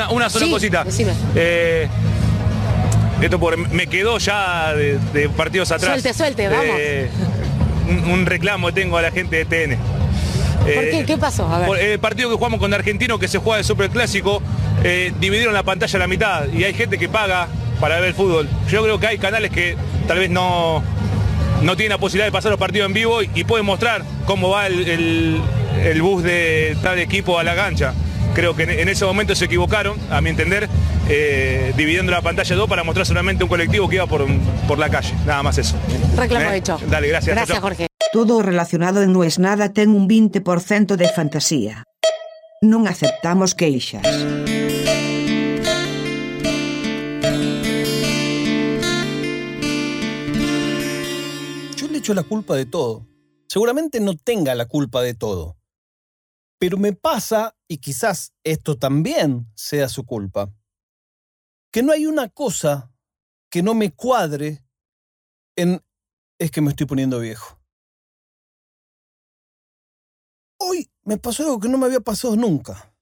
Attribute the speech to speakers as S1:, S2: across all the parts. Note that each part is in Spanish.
S1: Una, una sola
S2: Sí,
S1: cosita. Eh, esto por, me quedó ya de, de partidos atrás.
S2: Suelte, suelte, vamos.
S1: Eh, un, un reclamo tengo a la gente de TN.
S2: ¿Por
S1: Eh,
S2: qué? ¿Qué pasó? A ver.
S1: por el partido que jugamos con Argentino, que se juega de Superclásico, eh, dividieron la pantalla a la mitad y hay gente que paga para ver el fútbol. Yo creo que hay canales que tal vez no, no tienen la posibilidad de pasar los partidos en vivo y, y pueden mostrar cómo va el, el- el bus de tal equipo a la cancha. Creo que en, ese momento se equivocaron, a mi entender, eh, dividiendo la pantalla en dos para mostrar solamente un colectivo que iba por, por la calle. Nada más eso.
S2: Reclamo
S1: ¿Eh?
S2: hecho.
S1: Dale, gracias.
S2: Gracias,
S1: chao.
S2: Jorge.
S3: Todo o relacionado en No es nada ten un 20% de fantasía. Non aceptamos queixas.
S4: Yo le echo la culpa de todo. Seguramente no tenga la culpa de todo. Pero me pasa, y quizás esto también sea su culpa, que no hay una cosa que no me cuadre en es que me estoy poniendo viejo. Hoy me pasó algo que no me había pasado nunca.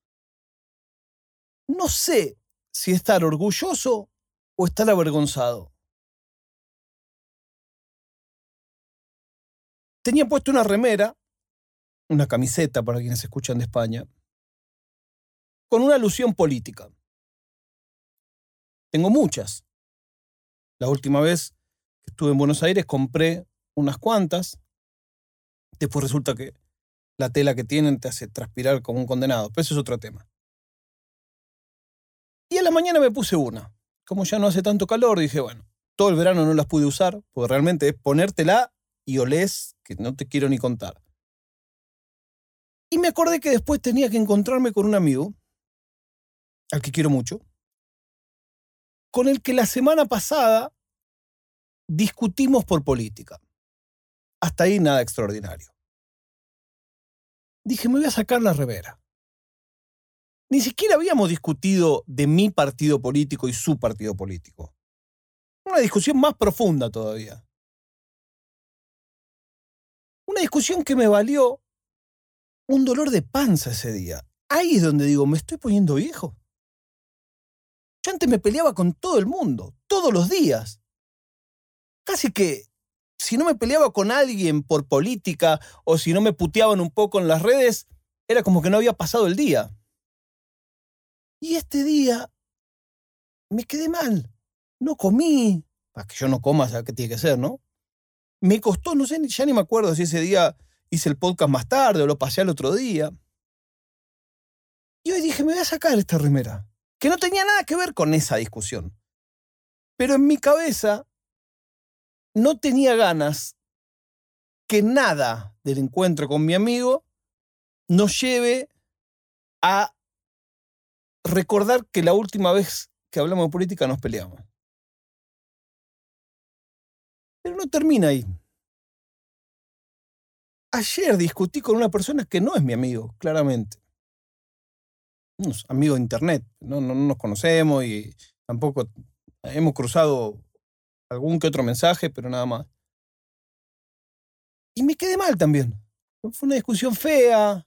S4: No sé si estar orgulloso o estar avergonzado. Tenía puesto una remera, una camiseta para quienes escuchan de España, con una alusión política. Tengo muchas. La última vez que estuve en Buenos Aires compré unas cuantas. Después resulta que la tela que tienen te hace transpirar como un condenado, pero eso es otro tema. Y a la mañana me puse una. Como ya no hace tanto calor, dije, bueno, todo el verano no las pude usar, porque realmente es ponértela y olés que no te quiero ni contar. Y me acordé que después tenía que encontrarme con un amigo, al que quiero mucho, con el que la semana pasada discutimos por política. Hasta ahí nada extraordinario. Dije, me voy a sacar la revera. Ni siquiera habíamos discutido de mi partido político y su partido político. Una discusión más profunda todavía. Una discusión que me valió un dolor de panza ese día. Ahí es donde digo, me estoy poniendo viejo. Yo antes me peleaba con todo el mundo, todos los días. Casi que si no me peleaba con alguien por política o si no me puteaban un poco en las redes, era como que no había pasado el día. Y este día me quedé mal. No comí. Para que yo no coma, ¿sabes qué tiene que ser, no? Me costó, no sé, ya ni me acuerdo si ese día hice el podcast más tarde o lo pasé al otro día. Y hoy dije, me voy a sacar esta remera. Que no tenía nada que ver con esa discusión. Pero en mi cabeza no tenía ganas que nada del encuentro con mi amigo nos lleve a recordar que la última vez que hablamos de política nos peleamos. Pero no termina ahí. Ayer discutí con una persona que no es mi amigo, claramente. Unos amigos de internet. No, no, no nos conocemos y tampoco hemos cruzado algún que otro mensaje, pero nada más. Y me quedé mal también. Fue una discusión fea,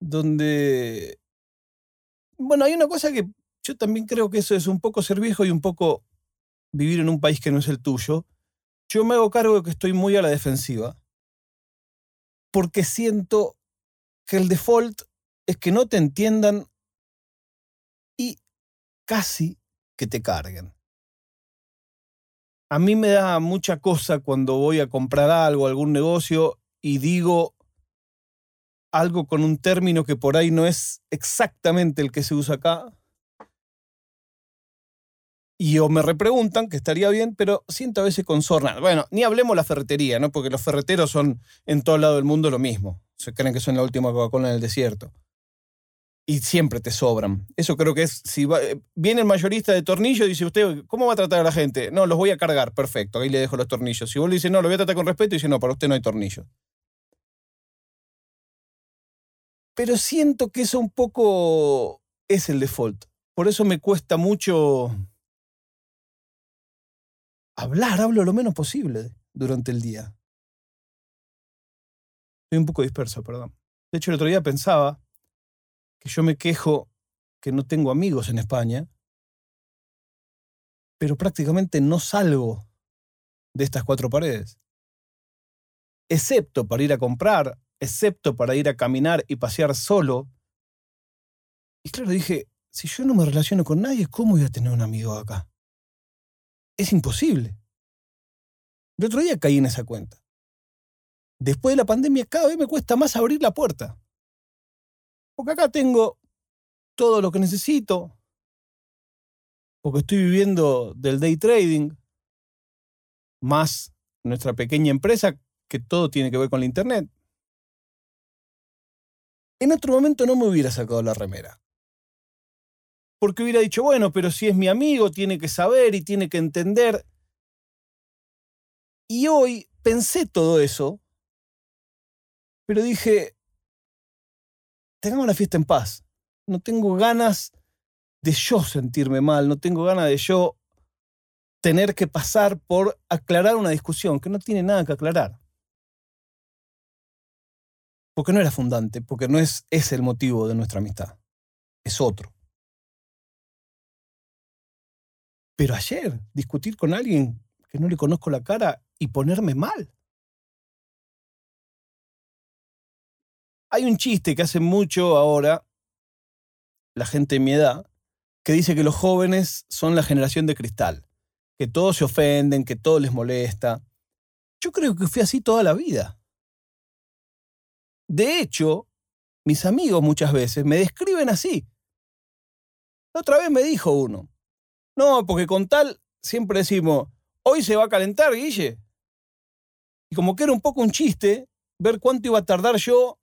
S4: donde... Bueno, hay una cosa que yo también creo que eso es un poco ser viejo y un poco vivir en un país que no es el tuyo. Yo me hago cargo de que estoy muy a la defensiva, porque siento que el default es que no te entiendan y casi que te carguen. A mí me da mucha cosa cuando voy a comprar algo, algún negocio, y digo algo con un término que por ahí no es exactamente el que se usa acá. Y o me repreguntan, que estaría bien, pero siento a veces con sorna. Bueno, ni hablemos la ferretería, ¿no? Porque los ferreteros son en todo lado del mundo lo mismo. Se creen que son la última Coca-Cola en el desierto. Y siempre te sobran. Eso creo que es, si eh, viene el mayorista de tornillos y dice usted, ¿cómo va a tratar a la gente? No, los voy a cargar, perfecto, ahí le dejo los tornillos. Si vos le dices, no, lo voy a tratar con respeto, dice, no, para usted no hay tornillos. Pero siento que eso un poco es el default. Por eso me cuesta mucho hablar, hablo lo menos posible durante el día. Estoy un poco disperso, perdón. De hecho, el otro día pensaba que yo me quejo que no tengo amigos en España, pero prácticamente no salgo de estas cuatro paredes. Excepto para ir a comprar, excepto para ir a caminar y pasear solo. Y claro, dije, si yo no me relaciono con nadie, ¿cómo voy a tener un amigo acá? Es imposible. El otro día caí en esa cuenta. Después de la pandemia cada vez me cuesta más abrir la puerta. Porque acá tengo todo lo que necesito. Porque estoy viviendo del day trading. Más nuestra pequeña empresa, que todo tiene que ver con la internet. En otro momento no me hubiera sacado la remera. Porque hubiera dicho, bueno, pero si es mi amigo, tiene que saber y tiene que entender. Y hoy pensé todo eso, pero dije, tengamos la fiesta en paz. No tengo ganas de yo sentirme mal, no tengo ganas de yo tener que pasar por aclarar una discusión que no tiene nada que aclarar. Porque no era fundante, porque no es ese el motivo de nuestra amistad, es otro. Pero ayer, discutir con alguien que no le conozco la cara y ponerme mal. Hay un chiste que hace mucho ahora la gente de mi edad que dice que los jóvenes son la generación de cristal, que todos se ofenden, que todo les molesta. Yo creo que fui así toda la vida. De hecho, mis amigos muchas veces me describen así. otra vez me dijo uno, no, porque con tal siempre decimos, hoy se va a calentar, Guille. Y como que era un poco un chiste ver cuánto iba a tardar yo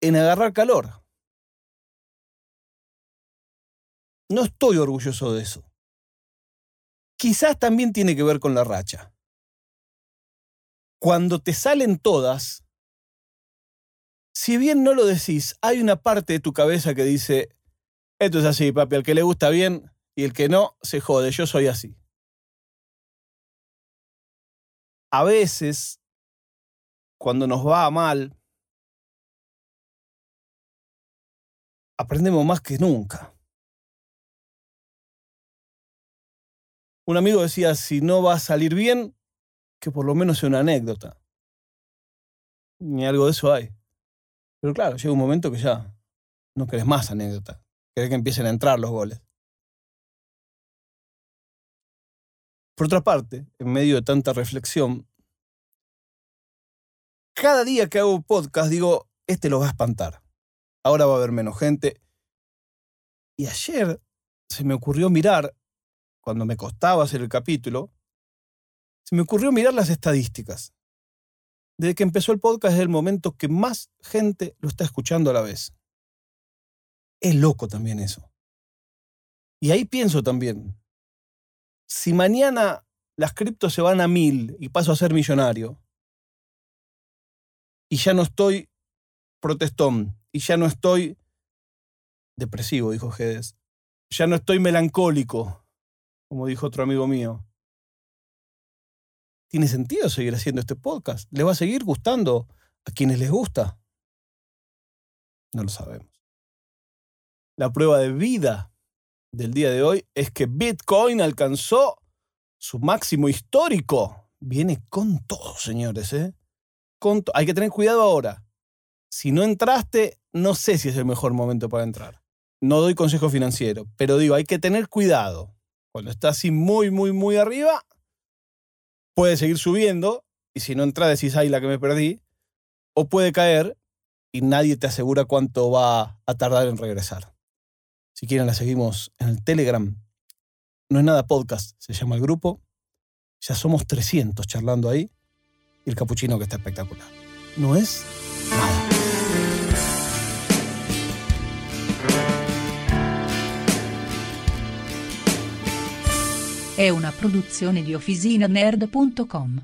S4: en agarrar calor. No estoy orgulloso de eso. Quizás también tiene que ver con la racha. Cuando te salen todas, si bien no lo decís, hay una parte de tu cabeza que dice, esto es así, papi, al que le gusta bien y el que no, se jode, yo soy así. A veces, cuando nos va mal, aprendemos más que nunca. Un amigo decía, si no va a salir bien, que por lo menos sea una anécdota. Ni algo de eso hay. Pero claro, llega un momento que ya no querés más anécdota. Querés que empiecen a entrar los goles. Por otra parte, en medio de tanta reflexión, cada día que hago podcast digo, este lo va a espantar ahora va a haber menos gente. Y ayer se me ocurrió mirar, cuando me costaba hacer el capítulo, se me ocurrió mirar las estadísticas. Desde que empezó el podcast es el momento que más gente lo está escuchando a la vez. Es loco también eso. Y ahí pienso también, si mañana las criptos se van a mil y paso a ser millonario, y ya no estoy protestón, y ya no estoy depresivo, dijo Gedes. Ya no estoy melancólico, como dijo otro amigo mío. ¿Tiene sentido seguir haciendo este podcast? ¿Le va a seguir gustando a quienes les gusta? No lo sabemos. La prueba de vida del día de hoy es que Bitcoin alcanzó su máximo histórico. Viene con todo, señores. ¿eh? Con Hay que tener cuidado ahora. Si no entraste, no sé si es el mejor momento para entrar. No doy consejo financiero, pero digo, hay que tener cuidado. Cuando está así muy, muy, muy arriba, puede seguir subiendo, y si no entra decís, ay, la que me perdí, o puede caer y nadie te asegura cuánto va a tardar en regresar. Si quieren, la seguimos en el Telegram. No es nada podcast, se llama el grupo. Ya somos 300 charlando ahí. Y el capuchino que está espectacular. No es nada.
S2: È una produzione di OfficinaNerd.com.